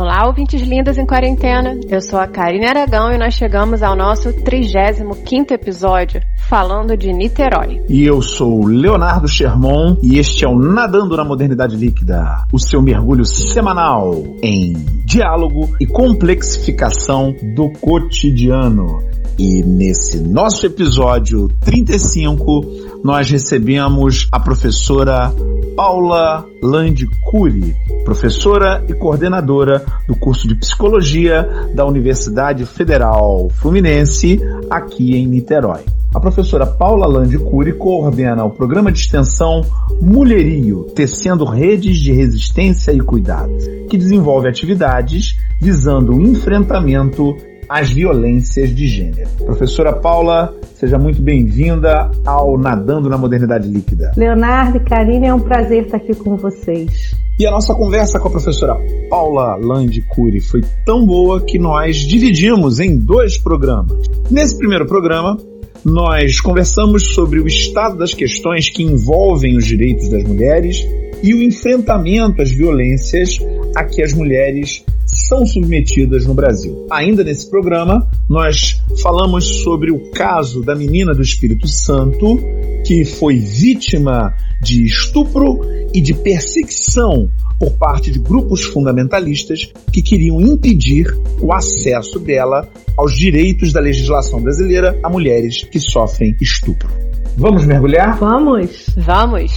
Olá, ouvintes lindas em quarentena. Eu sou a Karine Aragão e nós chegamos ao nosso 35º episódio, falando de Niterói. E eu sou Leonardo Sherman e este é o Nadando na Modernidade Líquida, o seu mergulho semanal em diálogo e complexificação do cotidiano. E nesse nosso episódio 35, nós recebemos a professora Paula Landicuri, professora e coordenadora do curso de Psicologia da Universidade Federal Fluminense, aqui em Niterói. A professora Paula Landicuri coordena o programa de extensão Mulherio, tecendo redes de resistência e cuidado, que desenvolve atividades visando o enfrentamento às violências de gênero. Professora Paula, seja muito bem-vinda ao Nadando na Modernidade Líquida. Leonardo e Karine, é um prazer estar aqui com vocês. E a nossa conversa com a professora Paula Landi Cury foi tão boa que nós dividimos em dois programas. Nesse primeiro programa, nós conversamos sobre o estado das questões que envolvem os direitos das mulheres e o enfrentamento às violências a que as mulheres são submetidas no Brasil. Ainda nesse programa, nós falamos sobre o caso da menina do Espírito Santo que foi vítima de estupro e de perseguição por parte de grupos fundamentalistas que queriam impedir o acesso dela aos direitos da legislação brasileira a mulheres que sofrem estupro. Vamos mergulhar? Vamos! Vamos!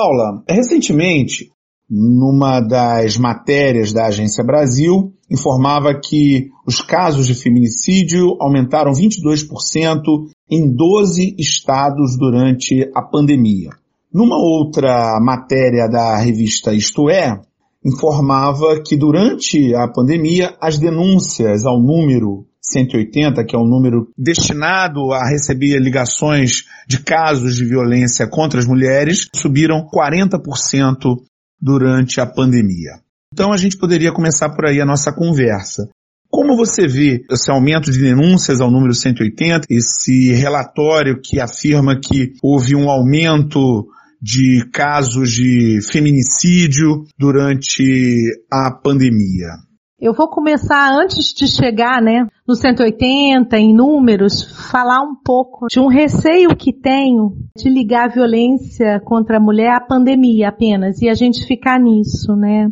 Paula, recentemente, numa das matérias da Agência Brasil, informava que os casos de feminicídio aumentaram 22% em 12 estados durante a pandemia. Numa outra matéria da revista Isto É, informava que durante a pandemia as denúncias ao número 180, que é um número destinado a receber ligações de casos de violência contra as mulheres, subiram 40% durante a pandemia. Então a gente poderia começar por aí a nossa conversa. Como você vê esse aumento de denúncias ao número 180, esse relatório que afirma que houve um aumento de casos de feminicídio durante a pandemia? Eu vou começar antes de chegar, né, no 180, em números, falar um pouco de um receio que tenho de ligar a violência contra a mulher à pandemia apenas e a gente ficar nisso, né?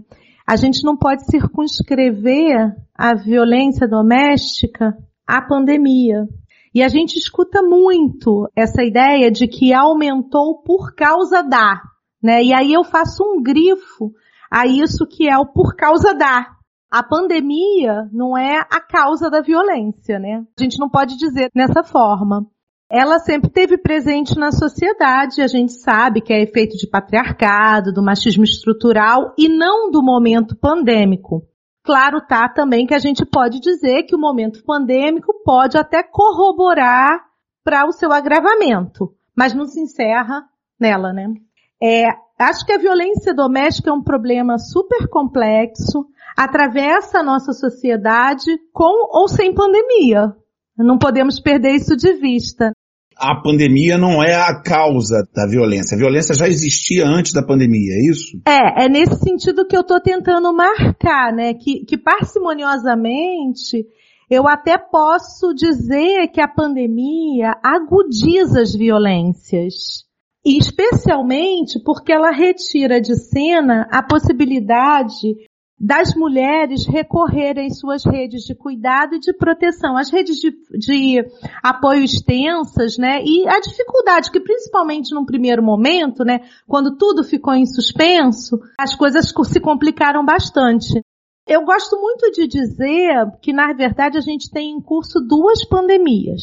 A gente não pode circunscrever a violência doméstica à pandemia. E a gente escuta muito essa ideia de que aumentou por causa da, né? E aí eu faço um grifo a isso que é o por causa da. A pandemia não é a causa da violência, né? A gente não pode dizer dessa forma. Ela sempre teve presente na sociedade, a gente sabe que é efeito de patriarcado, do machismo estrutural e não do momento pandêmico. Claro, tá também que a gente pode dizer que o momento pandêmico pode até corroborar para o seu agravamento, mas não se encerra nela, né? É, acho que a violência doméstica é um problema super complexo, atravessa a nossa sociedade com ou sem pandemia. Não podemos perder isso de vista. A pandemia não é a causa da violência. A violência já existia antes da pandemia, é isso? É, é nesse sentido que eu estou tentando marcar, né? Que, que parcimoniosamente eu até posso dizer que a pandemia agudiza as violências. E especialmente porque ela retira de cena a possibilidade das mulheres recorrerem suas redes de cuidado e de proteção, as redes de, de, apoio extensas, né? E a dificuldade que principalmente num primeiro momento, né, quando tudo ficou em suspenso, as coisas se complicaram bastante. Eu gosto muito de dizer que na verdade a gente tem em curso duas pandemias.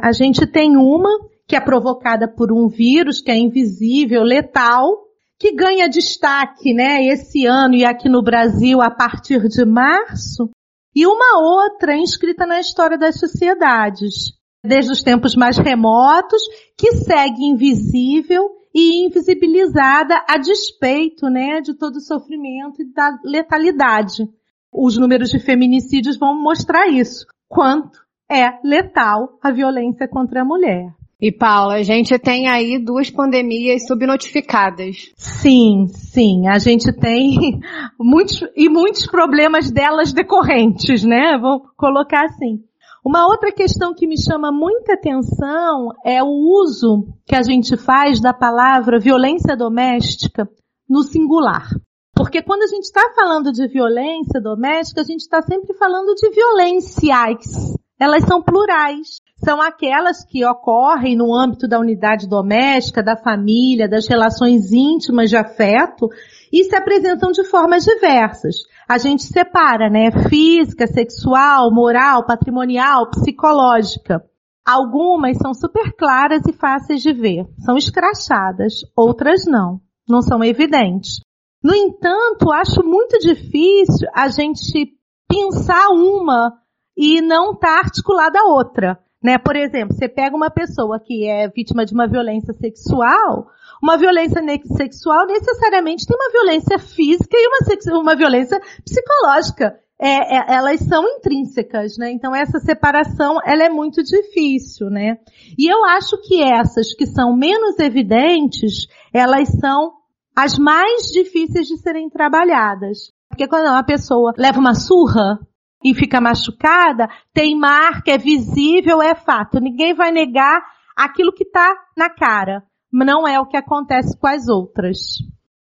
A gente tem uma que é provocada por um vírus que é invisível, letal, que ganha destaque, né, esse ano e aqui no Brasil a partir de março, e uma outra inscrita na história das sociedades, desde os tempos mais remotos, que segue invisível e invisibilizada a despeito, né, de todo o sofrimento e da letalidade. Os números de feminicídios vão mostrar isso. Quanto é letal a violência contra a mulher. E Paula, a gente tem aí duas pandemias subnotificadas. Sim, sim, a gente tem muitos e muitos problemas delas decorrentes, né? Vou colocar assim. Uma outra questão que me chama muita atenção é o uso que a gente faz da palavra violência doméstica no singular. Porque quando a gente está falando de violência doméstica, a gente está sempre falando de violências. Elas são plurais são aquelas que ocorrem no âmbito da unidade doméstica, da família, das relações íntimas de afeto e se apresentam de formas diversas. A gente separa, né? Física, sexual, moral, patrimonial, psicológica. Algumas são super claras e fáceis de ver. São escrachadas. Outras não. Não são evidentes. No entanto, acho muito difícil a gente pensar uma e não estar tá articulada a outra. Né? Por exemplo, você pega uma pessoa que é vítima de uma violência sexual, uma violência sexual necessariamente tem uma violência física e uma, uma violência psicológica. É, é, elas são intrínsecas, né? Então essa separação, ela é muito difícil, né? E eu acho que essas que são menos evidentes, elas são as mais difíceis de serem trabalhadas. Porque quando uma pessoa leva uma surra, e fica machucada, tem marca, é visível, é fato. Ninguém vai negar aquilo que está na cara. Não é o que acontece com as outras.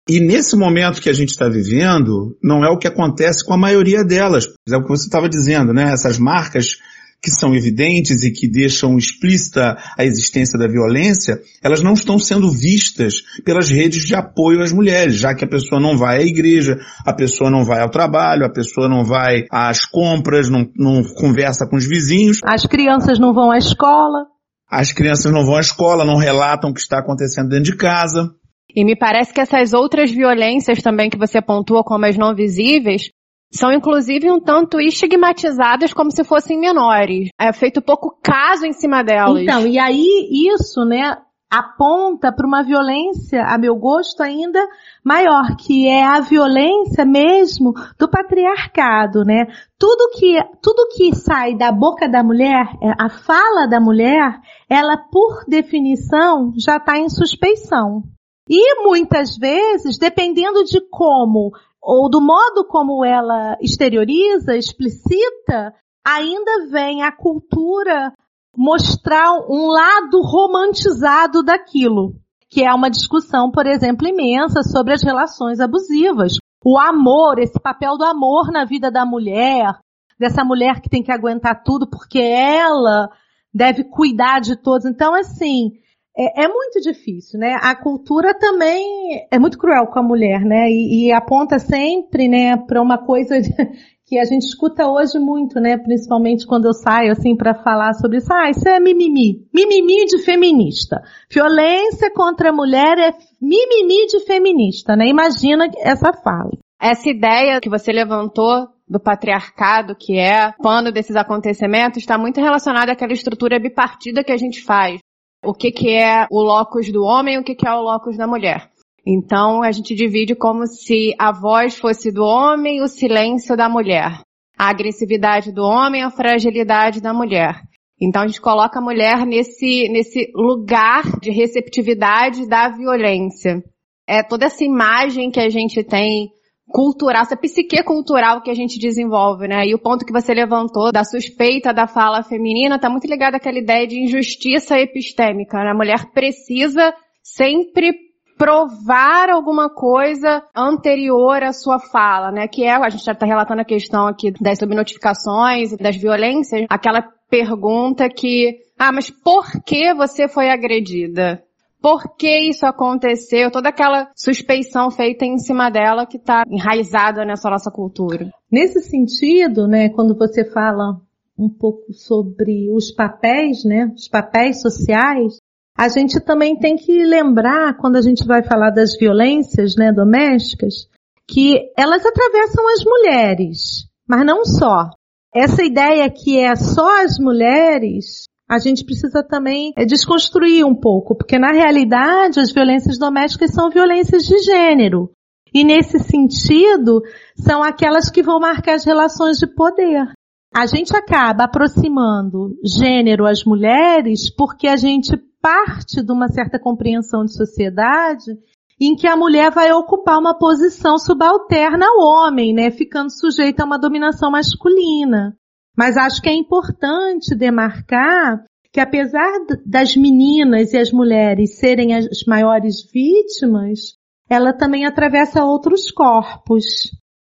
E nesse momento que a gente está vivendo, não é o que acontece com a maioria delas. É o que você estava dizendo, né? Essas marcas que são evidentes e que deixam explícita a existência da violência, elas não estão sendo vistas pelas redes de apoio às mulheres, já que a pessoa não vai à igreja, a pessoa não vai ao trabalho, a pessoa não vai às compras, não, não conversa com os vizinhos. As crianças não vão à escola. As crianças não vão à escola, não relatam o que está acontecendo dentro de casa. E me parece que essas outras violências também que você pontua como as não visíveis, são inclusive um tanto estigmatizadas como se fossem menores. É feito pouco caso em cima delas. Então, e aí isso, né, aponta para uma violência, a meu gosto, ainda maior, que é a violência mesmo do patriarcado, né? Tudo que, tudo que sai da boca da mulher, é, a fala da mulher, ela por definição já está em suspeição. E muitas vezes, dependendo de como ou do modo como ela exterioriza, explicita, ainda vem a cultura mostrar um lado romantizado daquilo, que é uma discussão, por exemplo, imensa sobre as relações abusivas. O amor, esse papel do amor na vida da mulher, dessa mulher que tem que aguentar tudo porque ela deve cuidar de todos. Então, assim, é, é, muito difícil, né? A cultura também é muito cruel com a mulher, né? E, e aponta sempre, né, para uma coisa de, que a gente escuta hoje muito, né? Principalmente quando eu saio assim para falar sobre isso. Ah, isso é mimimi. Mimimi de feminista. Violência contra a mulher é mimimi de feminista, né? Imagina essa fala. Essa ideia que você levantou do patriarcado, que é pano desses acontecimentos, está muito relacionada àquela estrutura bipartida que a gente faz o que, que é o locus do homem e o que, que é o locus da mulher. Então a gente divide como se a voz fosse do homem e o silêncio da mulher. A agressividade do homem a fragilidade da mulher. Então a gente coloca a mulher nesse, nesse lugar de receptividade da violência. É toda essa imagem que a gente tem cultural, essa psique cultural que a gente desenvolve, né? E o ponto que você levantou da suspeita da fala feminina está muito ligado àquela ideia de injustiça epistêmica. Né? A mulher precisa sempre provar alguma coisa anterior à sua fala, né? Que é, a gente já está relatando a questão aqui das subnotificações, das violências, aquela pergunta que, ah, mas por que você foi agredida? Por que isso aconteceu, toda aquela suspeição feita em cima dela que está enraizada nessa nossa cultura. Nesse sentido, né, quando você fala um pouco sobre os papéis, né, os papéis sociais, a gente também tem que lembrar, quando a gente vai falar das violências, né, domésticas, que elas atravessam as mulheres, mas não só. Essa ideia que é só as mulheres a gente precisa também é, desconstruir um pouco, porque na realidade as violências domésticas são violências de gênero. E nesse sentido, são aquelas que vão marcar as relações de poder. A gente acaba aproximando gênero às mulheres porque a gente parte de uma certa compreensão de sociedade em que a mulher vai ocupar uma posição subalterna ao homem, né, ficando sujeita a uma dominação masculina. Mas acho que é importante demarcar que apesar das meninas e as mulheres serem as maiores vítimas, ela também atravessa outros corpos.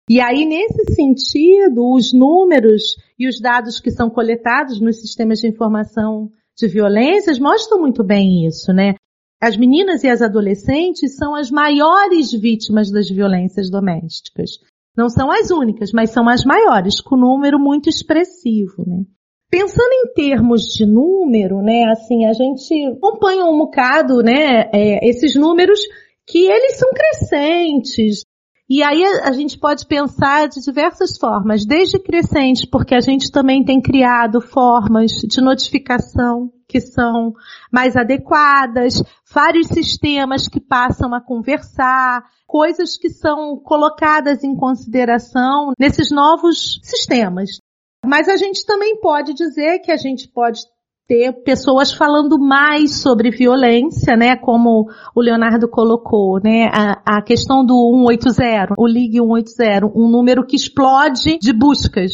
E aí, nesse sentido, os números e os dados que são coletados nos sistemas de informação de violências mostram muito bem isso, né? As meninas e as adolescentes são as maiores vítimas das violências domésticas. Não são as únicas, mas são as maiores, com número muito expressivo, né? Pensando em termos de número, né, assim, a gente acompanha um bocado, né, é, esses números que eles são crescentes. E aí a, gente pode pensar de diversas formas, desde crescente, porque a gente também tem criado formas de notificação que são mais adequadas, vários sistemas que passam a conversar, coisas que são colocadas em consideração nesses novos sistemas. Mas a gente também pode dizer que a gente pode ter pessoas falando mais sobre violência, né, como o Leonardo colocou, né, a, a questão do 180, o Ligue 180, um número que explode de buscas.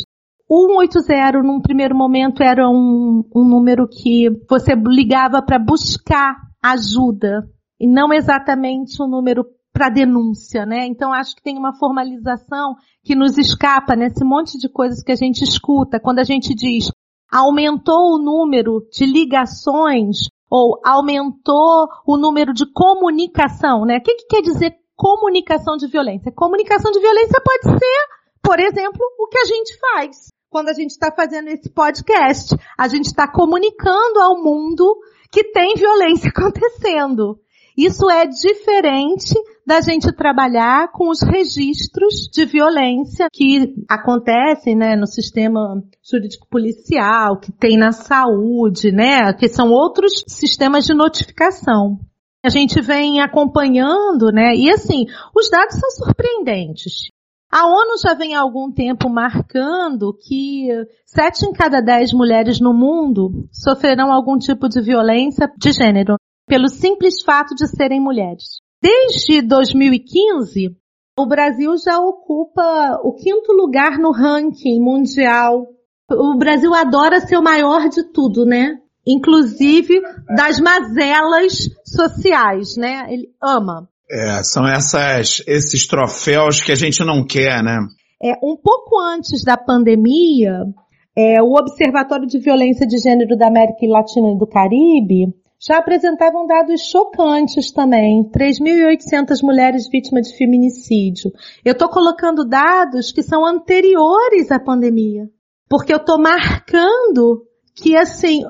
O 180, num primeiro momento, era um, um número que você ligava para buscar ajuda, e não exatamente um número para denúncia, né? Então acho que tem uma formalização que nos escapa nesse monte de coisas que a gente escuta quando a gente diz aumentou o número de ligações ou aumentou o número de comunicação, né? O que, que quer dizer comunicação de violência? Comunicação de violência pode ser, por exemplo, o que a gente faz quando a gente está fazendo esse podcast. A gente está comunicando ao mundo que tem violência acontecendo. Isso é diferente da gente trabalhar com os registros de violência que acontecem, né, no sistema jurídico policial, que tem na saúde, né, que são outros sistemas de notificação. A gente vem acompanhando, né, e assim, os dados são surpreendentes. A ONU já vem há algum tempo marcando que sete em cada dez mulheres no mundo sofrerão algum tipo de violência de gênero, pelo simples fato de serem mulheres. Desde 2015, o Brasil já ocupa o quinto lugar no ranking mundial. O Brasil adora ser o maior de tudo, né? Inclusive das mazelas sociais, né? Ele ama. É, são essas, esses troféus que a gente não quer, né? É, um pouco antes da pandemia, é, o Observatório de Violência de Gênero da América Latina e do Caribe já apresentavam dados chocantes também. 3.800 mulheres vítimas de feminicídio. Eu estou colocando dados que são anteriores à pandemia. Porque eu estou marcando que assim,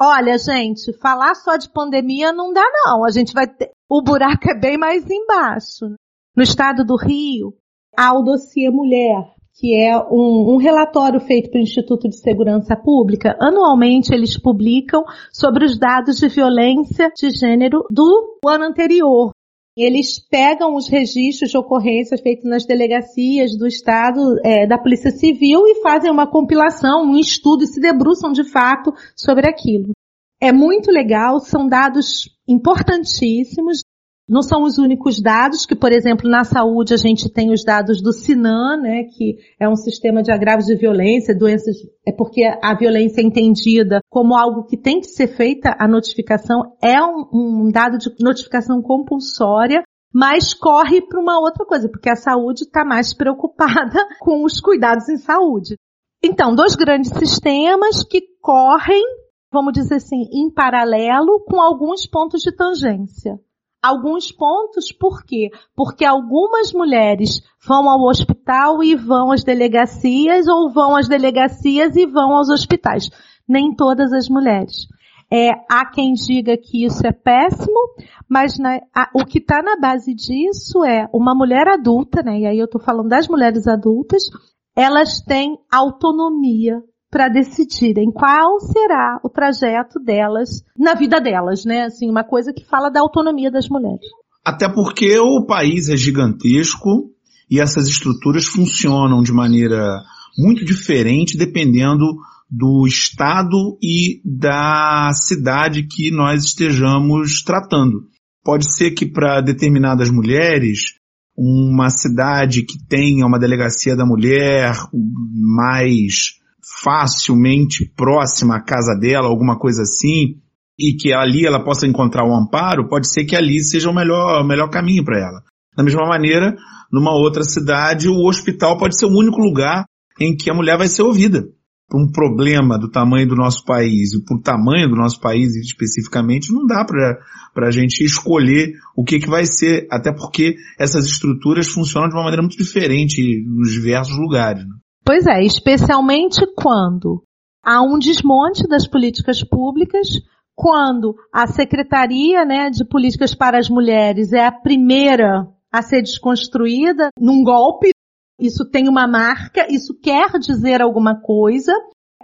olha gente, falar só de pandemia não dá não. A gente vai ter, o buraco é bem mais embaixo. No estado do Rio, há o dossiê mulher, que é um, um, relatório feito pelo Instituto de Segurança Pública. Anualmente eles publicam sobre os dados de violência de gênero do ano anterior. Eles pegam os registros de ocorrências feitos nas delegacias do Estado, é, da Polícia Civil e fazem uma compilação, um estudo e se debruçam de fato sobre aquilo. É muito legal, são dados importantíssimos. Não são os únicos dados, que por exemplo na saúde a gente tem os dados do SINAM, né, que é um sistema de agravos de violência, doenças, é porque a violência é entendida como algo que tem que ser feita, a notificação é um, um dado de notificação compulsória, mas corre para uma outra coisa, porque a saúde está mais preocupada com os cuidados em saúde. Então, dois grandes sistemas que correm, vamos dizer assim, em paralelo com alguns pontos de tangência alguns pontos, por quê? Porque algumas mulheres vão ao hospital e vão às delegacias, ou vão às delegacias e vão aos hospitais. Nem todas as mulheres. É, há quem diga que isso é péssimo, mas na, a, o que está na base disso é uma mulher adulta, né? E aí eu estou falando das mulheres adultas, elas têm autonomia para decidirem qual será o trajeto delas na vida delas, né? Assim, uma coisa que fala da autonomia das mulheres. Até porque o país é gigantesco e essas estruturas funcionam de maneira muito diferente dependendo do estado e da cidade que nós estejamos tratando. Pode ser que para determinadas mulheres, uma cidade que tenha uma delegacia da mulher mais facilmente próxima à casa dela, alguma coisa assim, e que ali ela possa encontrar um amparo, pode ser que ali seja o melhor, o melhor caminho para ela. Da mesma maneira, numa outra cidade, o hospital pode ser o único lugar em que a mulher vai ser ouvida. Por um problema do tamanho do nosso país e por tamanho do nosso país especificamente, não dá para a gente escolher o que, que vai ser, até porque essas estruturas funcionam de uma maneira muito diferente nos diversos lugares. Né? Pois é, especialmente quando há um desmonte das políticas públicas, quando a Secretaria né, de Políticas para as Mulheres é a primeira a ser desconstruída num golpe. Isso tem uma marca, isso quer dizer alguma coisa.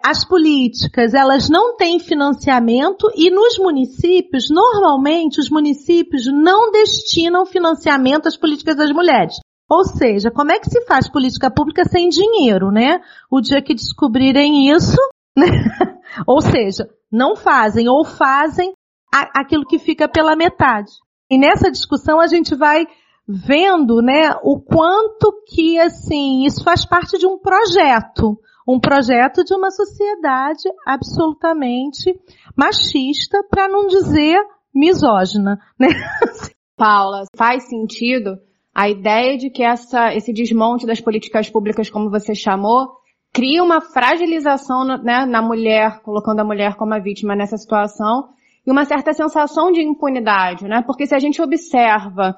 As políticas, elas não têm financiamento e nos municípios, normalmente os municípios não destinam financiamento às políticas das mulheres. Ou seja, como é que se faz política pública sem dinheiro, né? O dia que descobrirem isso, né? ou seja, não fazem ou fazem aquilo que fica pela metade. E nessa discussão a gente vai vendo, né, o quanto que, assim, isso faz parte de um projeto. Um projeto de uma sociedade absolutamente machista, para não dizer misógina, né? Paula, faz sentido a ideia de que essa, esse desmonte das políticas públicas, como você chamou, cria uma fragilização né, na mulher, colocando a mulher como a vítima nessa situação, e uma certa sensação de impunidade, né? Porque se a gente observa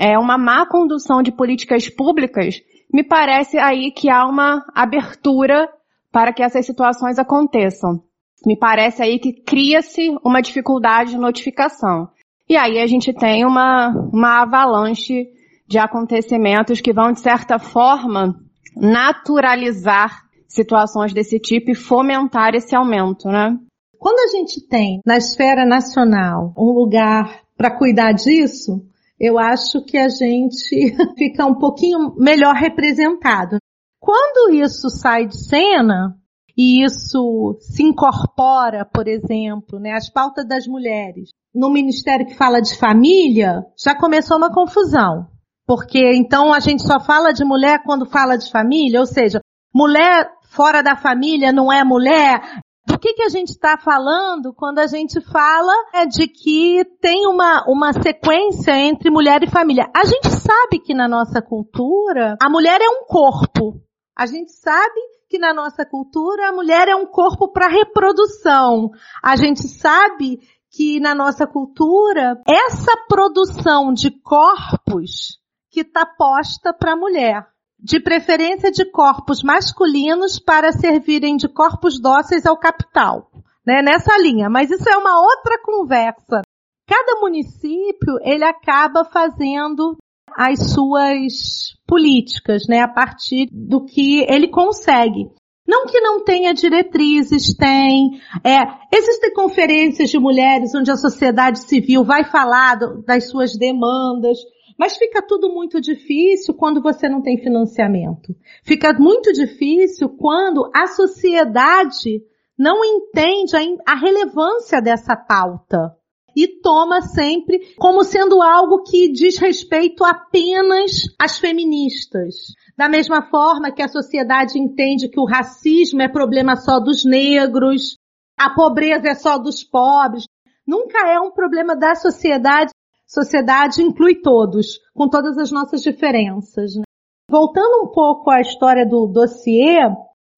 é, uma má condução de políticas públicas, me parece aí que há uma abertura para que essas situações aconteçam. Me parece aí que cria-se uma dificuldade de notificação. E aí a gente tem uma, uma avalanche de acontecimentos que vão, de certa forma, naturalizar situações desse tipo e fomentar esse aumento, né? Quando a gente tem na esfera nacional um lugar para cuidar disso, eu acho que a gente fica um pouquinho melhor representado. Quando isso sai de cena e isso se incorpora, por exemplo, né, as pautas das mulheres, no ministério que fala de família, já começou uma confusão. Porque então a gente só fala de mulher quando fala de família, ou seja, mulher fora da família não é mulher. Do que, que a gente está falando quando a gente fala é, de que tem uma, uma sequência entre mulher e família? A gente sabe que na nossa cultura a mulher é um corpo. A gente sabe que na nossa cultura a mulher é um corpo para reprodução. A gente sabe que na nossa cultura essa produção de corpos que está posta para a mulher de preferência de corpos masculinos para servirem de corpos dóceis ao capital, né? Nessa linha. Mas isso é uma outra conversa. Cada município, ele acaba fazendo as suas políticas, né? A partir do que ele consegue. Não que não tenha diretrizes, tem. É, existem conferências de mulheres onde a sociedade civil vai falar do, das suas demandas. Mas fica tudo muito difícil quando você não tem financiamento. Fica muito difícil quando a sociedade não entende a, a relevância dessa pauta e toma sempre como sendo algo que diz respeito apenas às feministas. Da mesma forma que a sociedade entende que o racismo é problema só dos negros, a pobreza é só dos pobres. Nunca é um problema da sociedade sociedade inclui todos, com todas as nossas diferenças. Né? Voltando um pouco à história do dossiê,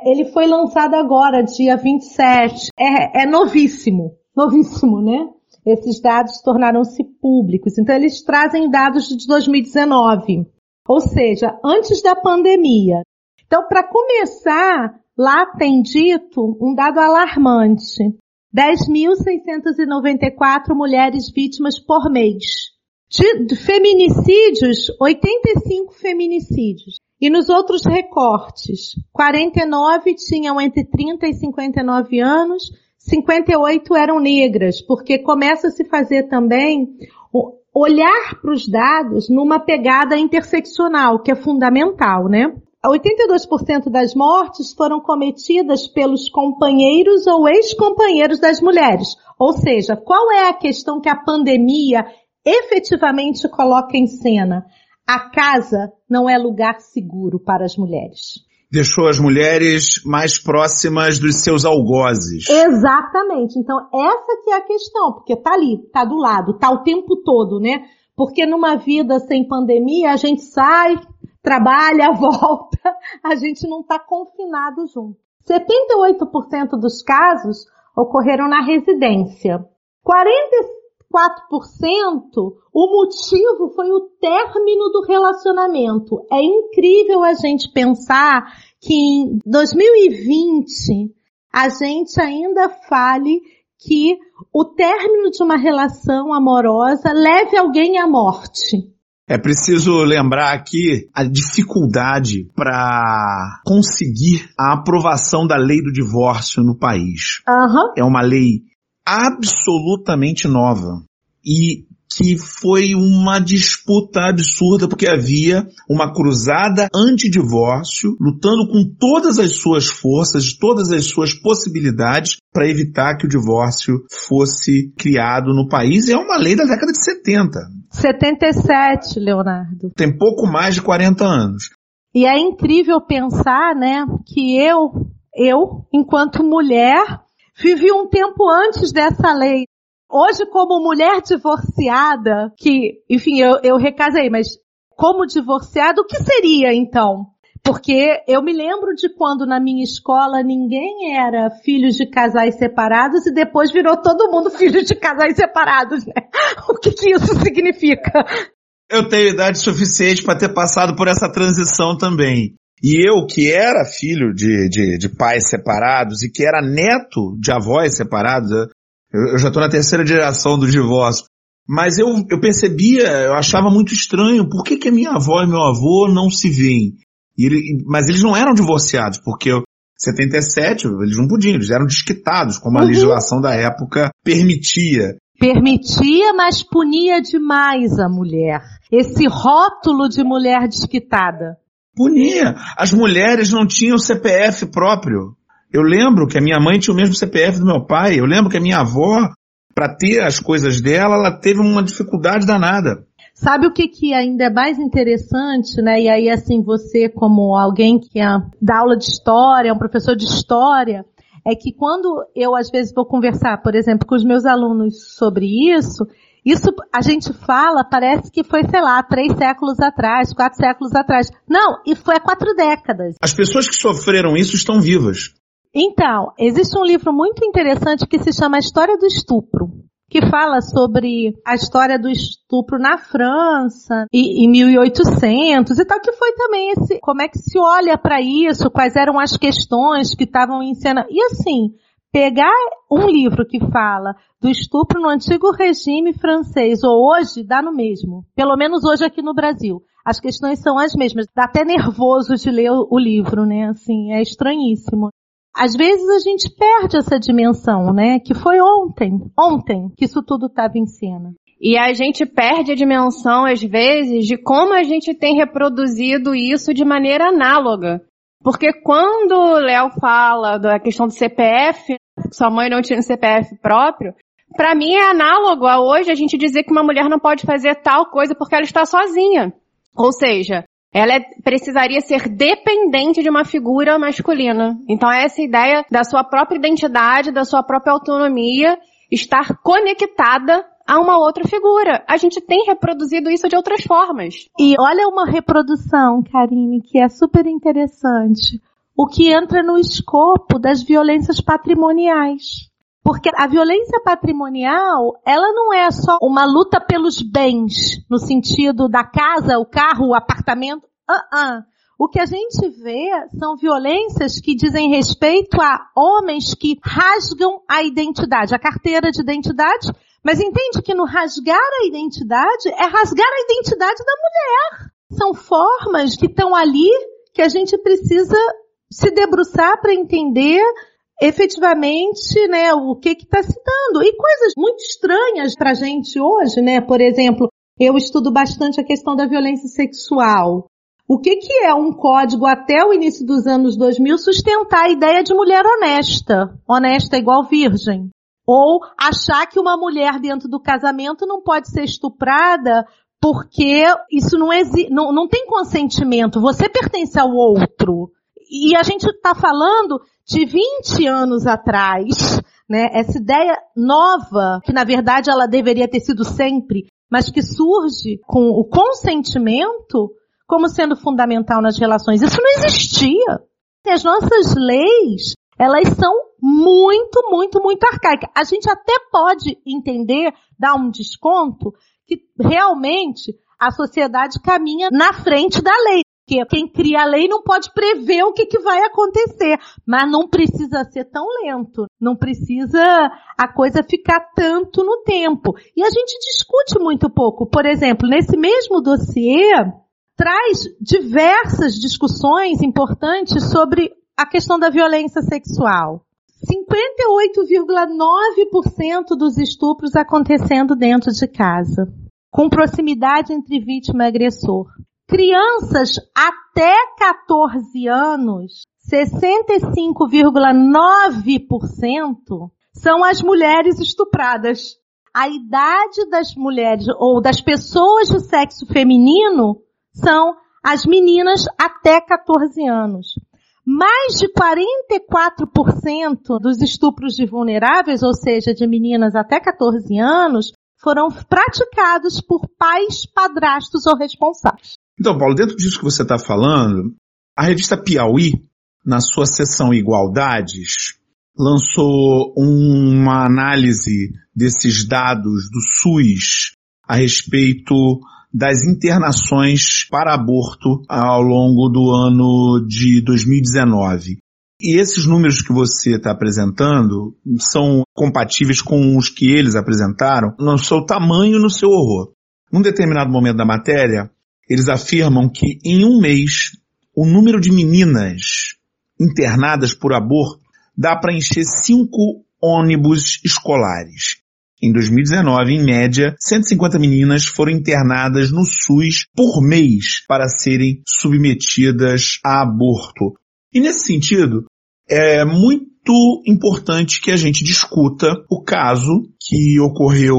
ele foi lançado agora, dia 27. É, é novíssimo, novíssimo, né? Esses dados tornaram-se públicos. Então eles trazem dados de 2019, ou seja, antes da pandemia. Então, para começar, lá tem dito um dado alarmante. 10.694 mulheres vítimas por mês. De feminicídios, 85 feminicídios. E nos outros recortes, 49 tinham entre 30 e 59 anos, 58 eram negras, porque começa a se fazer também olhar para os dados numa pegada interseccional, que é fundamental, né? 82% das mortes foram cometidas pelos companheiros ou ex-companheiros das mulheres. Ou seja, qual é a questão que a pandemia efetivamente coloca em cena? A casa não é lugar seguro para as mulheres. Deixou as mulheres mais próximas dos seus algozes. Exatamente. Então, essa que é a questão, porque tá ali, tá do lado, tá o tempo todo, né? Porque numa vida sem pandemia, a gente sai, trabalha, volta, a gente não está confinado junto. 78% dos casos ocorreram na residência. 44% o motivo foi o término do relacionamento. É incrível a gente pensar que em 2020 a gente ainda fale que o término de uma relação amorosa leve alguém à morte. É preciso lembrar aqui a dificuldade para conseguir a aprovação da lei do divórcio no país. Uhum. É uma lei absolutamente nova. E que foi uma disputa absurda porque havia uma cruzada anti-divórcio lutando com todas as suas forças, todas as suas possibilidades para evitar que o divórcio fosse criado no país. E é uma lei da década de 70. 77, Leonardo. Tem pouco mais de 40 anos. E é incrível pensar, né, que eu, eu, enquanto mulher, vivi um tempo antes dessa lei. Hoje, como mulher divorciada, que, enfim, eu, eu recasei, mas como divorciada, o que seria então? Porque eu me lembro de quando na minha escola ninguém era filho de casais separados e depois virou todo mundo filho de casais separados, né? O que, que isso significa? Eu tenho idade suficiente para ter passado por essa transição também. E eu, que era filho de, de, de, pais separados e que era neto de avós separados, eu, eu já estou na terceira geração do divórcio. Mas eu, eu percebia, eu achava muito estranho, por que, que a minha avó e meu avô não se veem? Ele, mas eles não eram divorciados, porque 77, eles não podiam, eles eram desquitados, como a uhum. legislação da época permitia. Permitia, mas punia demais a mulher. Esse rótulo de mulher desquitada. Punia. As mulheres não tinham CPF próprio. Eu lembro que a minha mãe tinha o mesmo CPF do meu pai. Eu lembro que a minha avó, para ter as coisas dela, ela teve uma dificuldade danada. Sabe o que, que ainda é mais interessante, né? E aí, assim, você como alguém que é, dá aula de história, é um professor de história, é que quando eu às vezes vou conversar, por exemplo, com os meus alunos sobre isso, isso a gente fala, parece que foi, sei lá, três séculos atrás, quatro séculos atrás. Não, e foi há quatro décadas. As pessoas que sofreram isso estão vivas. Então, existe um livro muito interessante que se chama A História do Estupro que fala sobre a história do estupro na França e, em 1800 e tal, que foi também esse, como é que se olha para isso, quais eram as questões que estavam em cena. E assim, pegar um livro que fala do estupro no antigo regime francês ou hoje, dá no mesmo. Pelo menos hoje aqui no Brasil. As questões são as mesmas. Dá até nervoso de ler o livro, né? Assim, é estranhíssimo às vezes a gente perde essa dimensão, né? Que foi ontem, ontem que isso tudo estava em cena. E a gente perde a dimensão, às vezes, de como a gente tem reproduzido isso de maneira análoga. Porque quando o Léo fala da questão do CPF, sua mãe não tinha um CPF próprio, para mim é análogo a hoje a gente dizer que uma mulher não pode fazer tal coisa porque ela está sozinha. Ou seja, ela é, precisaria ser dependente de uma figura masculina. Então essa ideia da sua própria identidade, da sua própria autonomia, estar conectada a uma outra figura. A gente tem reproduzido isso de outras formas. E olha uma reprodução, Karine, que é super interessante. O que entra no escopo das violências patrimoniais. Porque a violência patrimonial, ela não é só uma luta pelos bens, no sentido da casa, o carro, o apartamento. Uh -uh. O que a gente vê são violências que dizem respeito a homens que rasgam a identidade, a carteira de identidade, mas entende que no rasgar a identidade é rasgar a identidade da mulher. São formas que estão ali que a gente precisa se debruçar para entender efetivamente, né, o que está se dando. E coisas muito estranhas para a gente hoje, né, por exemplo, eu estudo bastante a questão da violência sexual. O que, que é um código até o início dos anos 2000 sustentar a ideia de mulher honesta? Honesta igual virgem. Ou achar que uma mulher dentro do casamento não pode ser estuprada porque isso não, exi não, não tem consentimento. Você pertence ao outro. E a gente está falando de 20 anos atrás, né? Essa ideia nova, que na verdade ela deveria ter sido sempre, mas que surge com o consentimento como sendo fundamental nas relações. Isso não existia. As nossas leis, elas são muito, muito, muito arcaicas. A gente até pode entender, dar um desconto, que realmente a sociedade caminha na frente da lei. Porque quem cria a lei não pode prever o que, que vai acontecer. Mas não precisa ser tão lento. Não precisa a coisa ficar tanto no tempo. E a gente discute muito pouco. Por exemplo, nesse mesmo dossiê, traz diversas discussões importantes sobre a questão da violência sexual. 58,9% dos estupros acontecendo dentro de casa, com proximidade entre vítima e agressor. Crianças até 14 anos, 65,9% são as mulheres estupradas. A idade das mulheres ou das pessoas do sexo feminino são as meninas até 14 anos. Mais de 44% dos estupros de vulneráveis, ou seja, de meninas até 14 anos, foram praticados por pais, padrastos ou responsáveis. Então, Paulo, dentro disso que você está falando, a revista Piauí, na sua seção Igualdades, lançou uma análise desses dados do SUS a respeito das internações para aborto ao longo do ano de 2019. E esses números que você está apresentando são compatíveis com os que eles apresentaram no seu tamanho e no seu horror. Num determinado momento da matéria, eles afirmam que em um mês o número de meninas internadas por aborto dá para encher cinco ônibus escolares. Em 2019, em média, 150 meninas foram internadas no SUS por mês para serem submetidas a aborto. E nesse sentido, é muito importante que a gente discuta o caso que ocorreu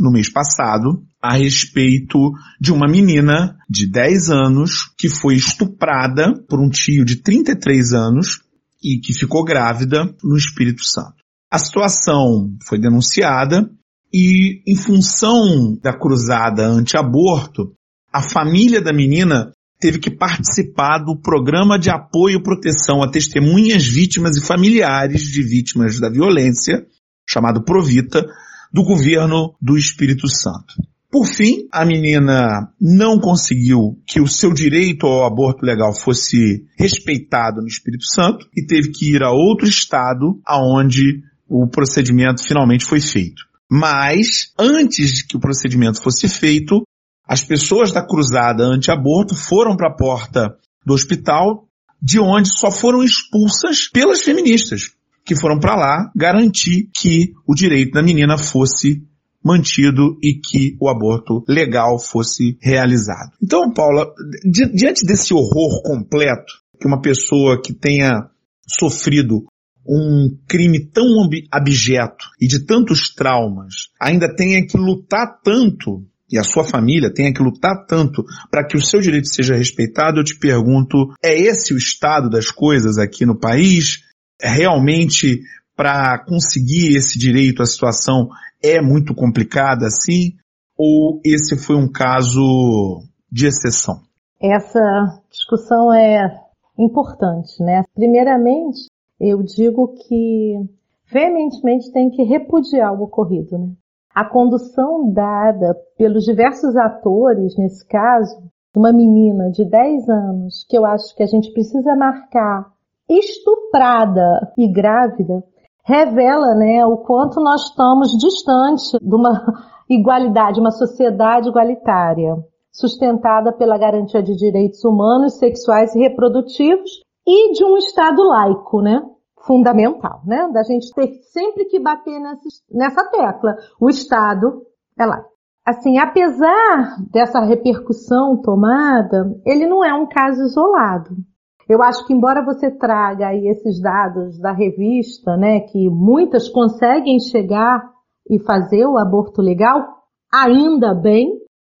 no mês passado a respeito de uma menina de 10 anos que foi estuprada por um tio de 33 anos e que ficou grávida no Espírito Santo. A situação foi denunciada e, em função da cruzada anti-aborto, a família da menina teve que participar do programa de apoio e proteção a testemunhas, vítimas e familiares de vítimas da violência, chamado Provita, do governo do Espírito Santo. Por fim, a menina não conseguiu que o seu direito ao aborto legal fosse respeitado no Espírito Santo e teve que ir a outro estado aonde o procedimento finalmente foi feito. Mas, antes de que o procedimento fosse feito, as pessoas da cruzada anti-aborto foram para a porta do hospital, de onde só foram expulsas pelas feministas, que foram para lá garantir que o direito da menina fosse mantido e que o aborto legal fosse realizado. Então, Paula, di diante desse horror completo, que uma pessoa que tenha sofrido um crime tão abjeto e de tantos traumas ainda tenha que lutar tanto e a sua família tenha que lutar tanto para que o seu direito seja respeitado, eu te pergunto, é esse o estado das coisas aqui no país? Realmente, para conseguir esse direito, a situação é muito complicada assim? Ou esse foi um caso de exceção? Essa discussão é importante, né? Primeiramente, eu digo que veementemente tem que repudiar o ocorrido, né? A condução dada pelos diversos atores, nesse caso, uma menina de 10 anos, que eu acho que a gente precisa marcar estuprada e grávida, revela, né, o quanto nós estamos distante de uma igualdade, uma sociedade igualitária, sustentada pela garantia de direitos humanos, sexuais e reprodutivos e de um Estado laico, né? Fundamental, né? Da gente ter sempre que bater nessa, tecla. O Estado é laico. Assim, apesar dessa repercussão tomada, ele não é um caso isolado. Eu acho que embora você traga aí esses dados da revista, né, que muitas conseguem chegar e fazer o aborto legal, ainda bem,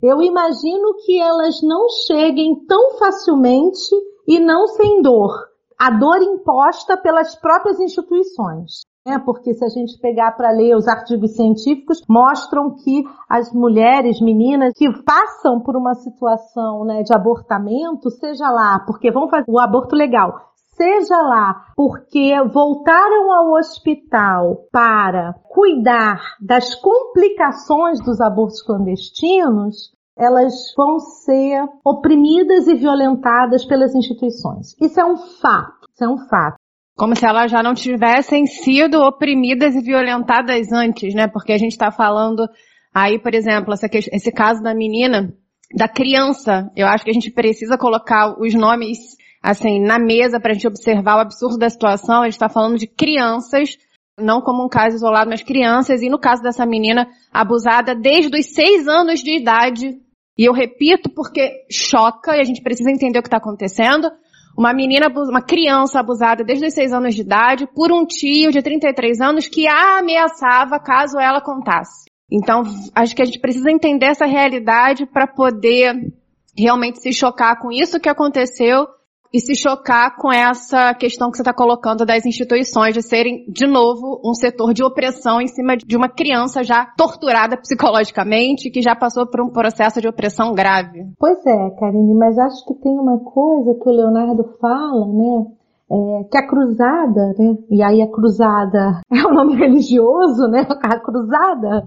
eu imagino que elas não cheguem tão facilmente e não sem dor. A dor imposta pelas próprias instituições. É, porque se a gente pegar para ler os artigos científicos, mostram que as mulheres, meninas que passam por uma situação né, de abortamento, seja lá porque vão fazer o aborto legal, seja lá porque voltaram ao hospital para cuidar das complicações dos abortos clandestinos, elas vão ser oprimidas e violentadas pelas instituições. Isso é um fato. Isso é um fato. Como se elas já não tivessem sido oprimidas e violentadas antes, né? Porque a gente está falando aí, por exemplo, esse caso da menina, da criança. Eu acho que a gente precisa colocar os nomes assim na mesa para a gente observar o absurdo da situação. A gente está falando de crianças, não como um caso isolado, mas crianças. E no caso dessa menina abusada desde os seis anos de idade. E eu repito porque choca e a gente precisa entender o que está acontecendo uma menina, uma criança abusada desde os 6 anos de idade por um tio de 33 anos que a ameaçava caso ela contasse. Então, acho que a gente precisa entender essa realidade para poder realmente se chocar com isso que aconteceu e se chocar com essa questão que você está colocando das instituições de serem, de novo, um setor de opressão em cima de uma criança já torturada psicologicamente, que já passou por um processo de opressão grave. Pois é, Karine, mas acho que tem uma coisa que o Leonardo fala, né? É, que a cruzada, né? E aí a cruzada é um nome religioso, né? A cruzada,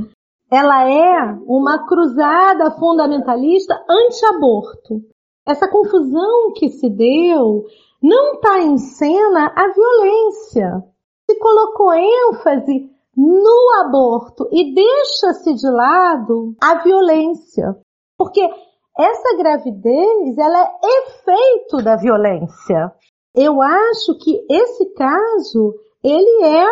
ela é uma cruzada fundamentalista anti-aborto essa confusão que se deu não está em cena a violência. Se colocou ênfase no aborto e deixa-se de lado a violência. Porque essa gravidez, ela é efeito da violência. Eu acho que esse caso, ele é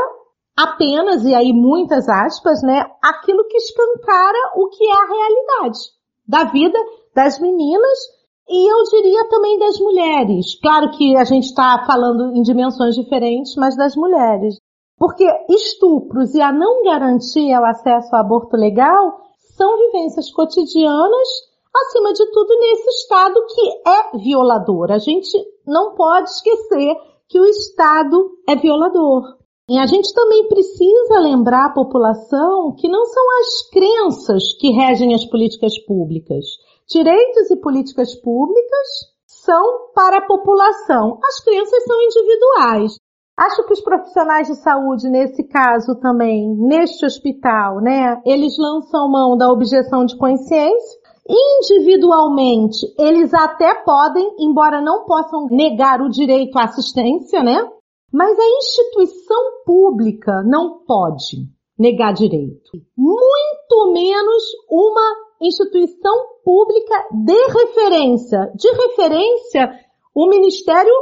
apenas, e aí muitas aspas, né, aquilo que escancara o que é a realidade da vida das meninas e eu diria também das mulheres. Claro que a gente está falando em dimensões diferentes, mas das mulheres. Porque estupros e a não garantia o acesso ao aborto legal são vivências cotidianas, acima de tudo, nesse Estado que é violador. A gente não pode esquecer que o Estado é violador. E a gente também precisa lembrar a população que não são as crenças que regem as políticas públicas. Direitos e políticas públicas são para a população. As crenças são individuais. Acho que os profissionais de saúde, nesse caso também, neste hospital, né, eles lançam mão da objeção de consciência. Individualmente, eles até podem, embora não possam negar o direito à assistência, né? Mas a instituição pública não pode negar direito. Muito menos uma instituição pública de referência. De referência, o Ministério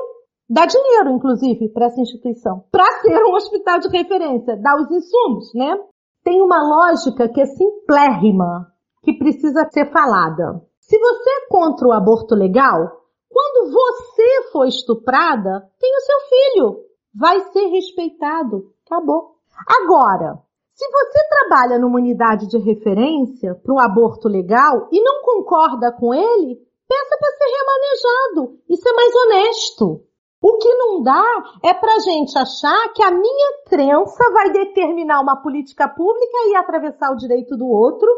dá dinheiro, inclusive, para essa instituição. Para ser um hospital de referência, dá os insumos, né? Tem uma lógica que é simplérrima, que precisa ser falada. Se você é contra o aborto legal, quando você for estuprada, tem o seu filho. Vai ser respeitado. Acabou. Agora, se você trabalha numa unidade de referência para o aborto legal e não concorda com ele, peça para ser remanejado. Isso é mais honesto. O que não dá é para gente achar que a minha crença vai determinar uma política pública e atravessar o direito do outro,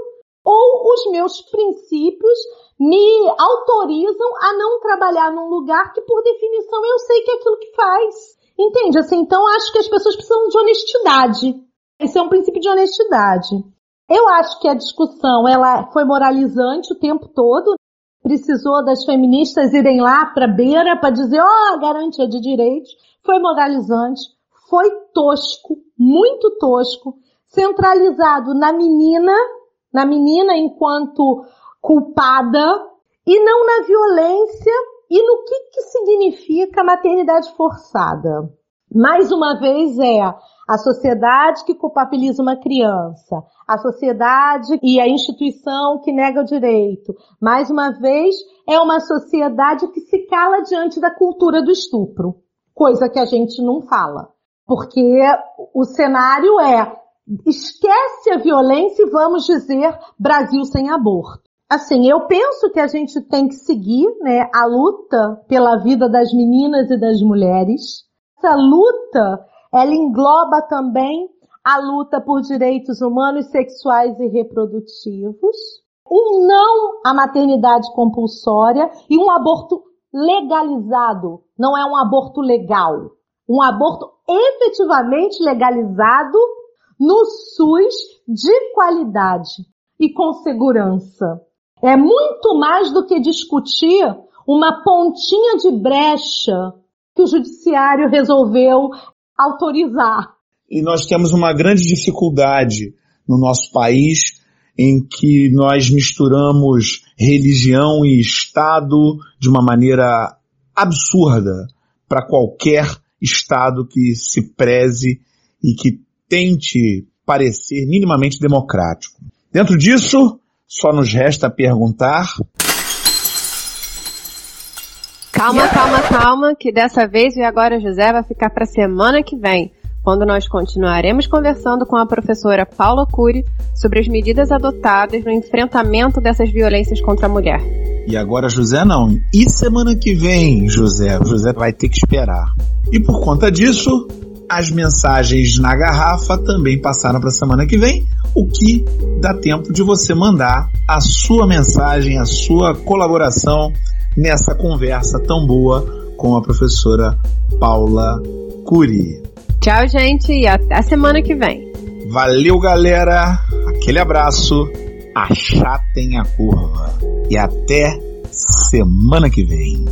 ou os meus princípios me autorizam a não trabalhar num lugar que, por definição, eu sei que é aquilo que faz. Entende? Assim, então acho que as pessoas precisam de honestidade. Esse é um princípio de honestidade. Eu acho que a discussão ela foi moralizante o tempo todo. Precisou das feministas irem lá para beira para dizer, ó, oh, garantia de direitos. Foi moralizante, foi tosco, muito tosco, centralizado na menina, na menina enquanto culpada e não na violência e no que, que significa maternidade forçada. Mais uma vez é a sociedade que culpabiliza uma criança, a sociedade e a instituição que nega o direito. Mais uma vez, é uma sociedade que se cala diante da cultura do estupro, coisa que a gente não fala. Porque o cenário é esquece a violência e vamos dizer Brasil sem aborto. Assim, eu penso que a gente tem que seguir né, a luta pela vida das meninas e das mulheres. Essa luta, ela engloba também a luta por direitos humanos, sexuais e reprodutivos, um não à maternidade compulsória e um aborto legalizado. Não é um aborto legal. Um aborto efetivamente legalizado no SUS de qualidade e com segurança. É muito mais do que discutir uma pontinha de brecha que o judiciário resolveu autorizar. E nós temos uma grande dificuldade no nosso país em que nós misturamos religião e Estado de uma maneira absurda para qualquer Estado que se preze e que tente parecer minimamente democrático. Dentro disso, só nos resta perguntar. Calma, calma, calma, que dessa vez o E Agora José vai ficar para semana que vem, quando nós continuaremos conversando com a professora Paula Cury sobre as medidas adotadas no enfrentamento dessas violências contra a mulher. E agora José não. E semana que vem, José? O José vai ter que esperar. E por conta disso, as mensagens na garrafa também passaram para a semana que vem, o que dá tempo de você mandar a sua mensagem, a sua colaboração nessa conversa tão boa com a professora Paula Cury. Tchau, gente, e até a semana que vem. Valeu, galera. Aquele abraço. Achatem a curva. E até semana que vem.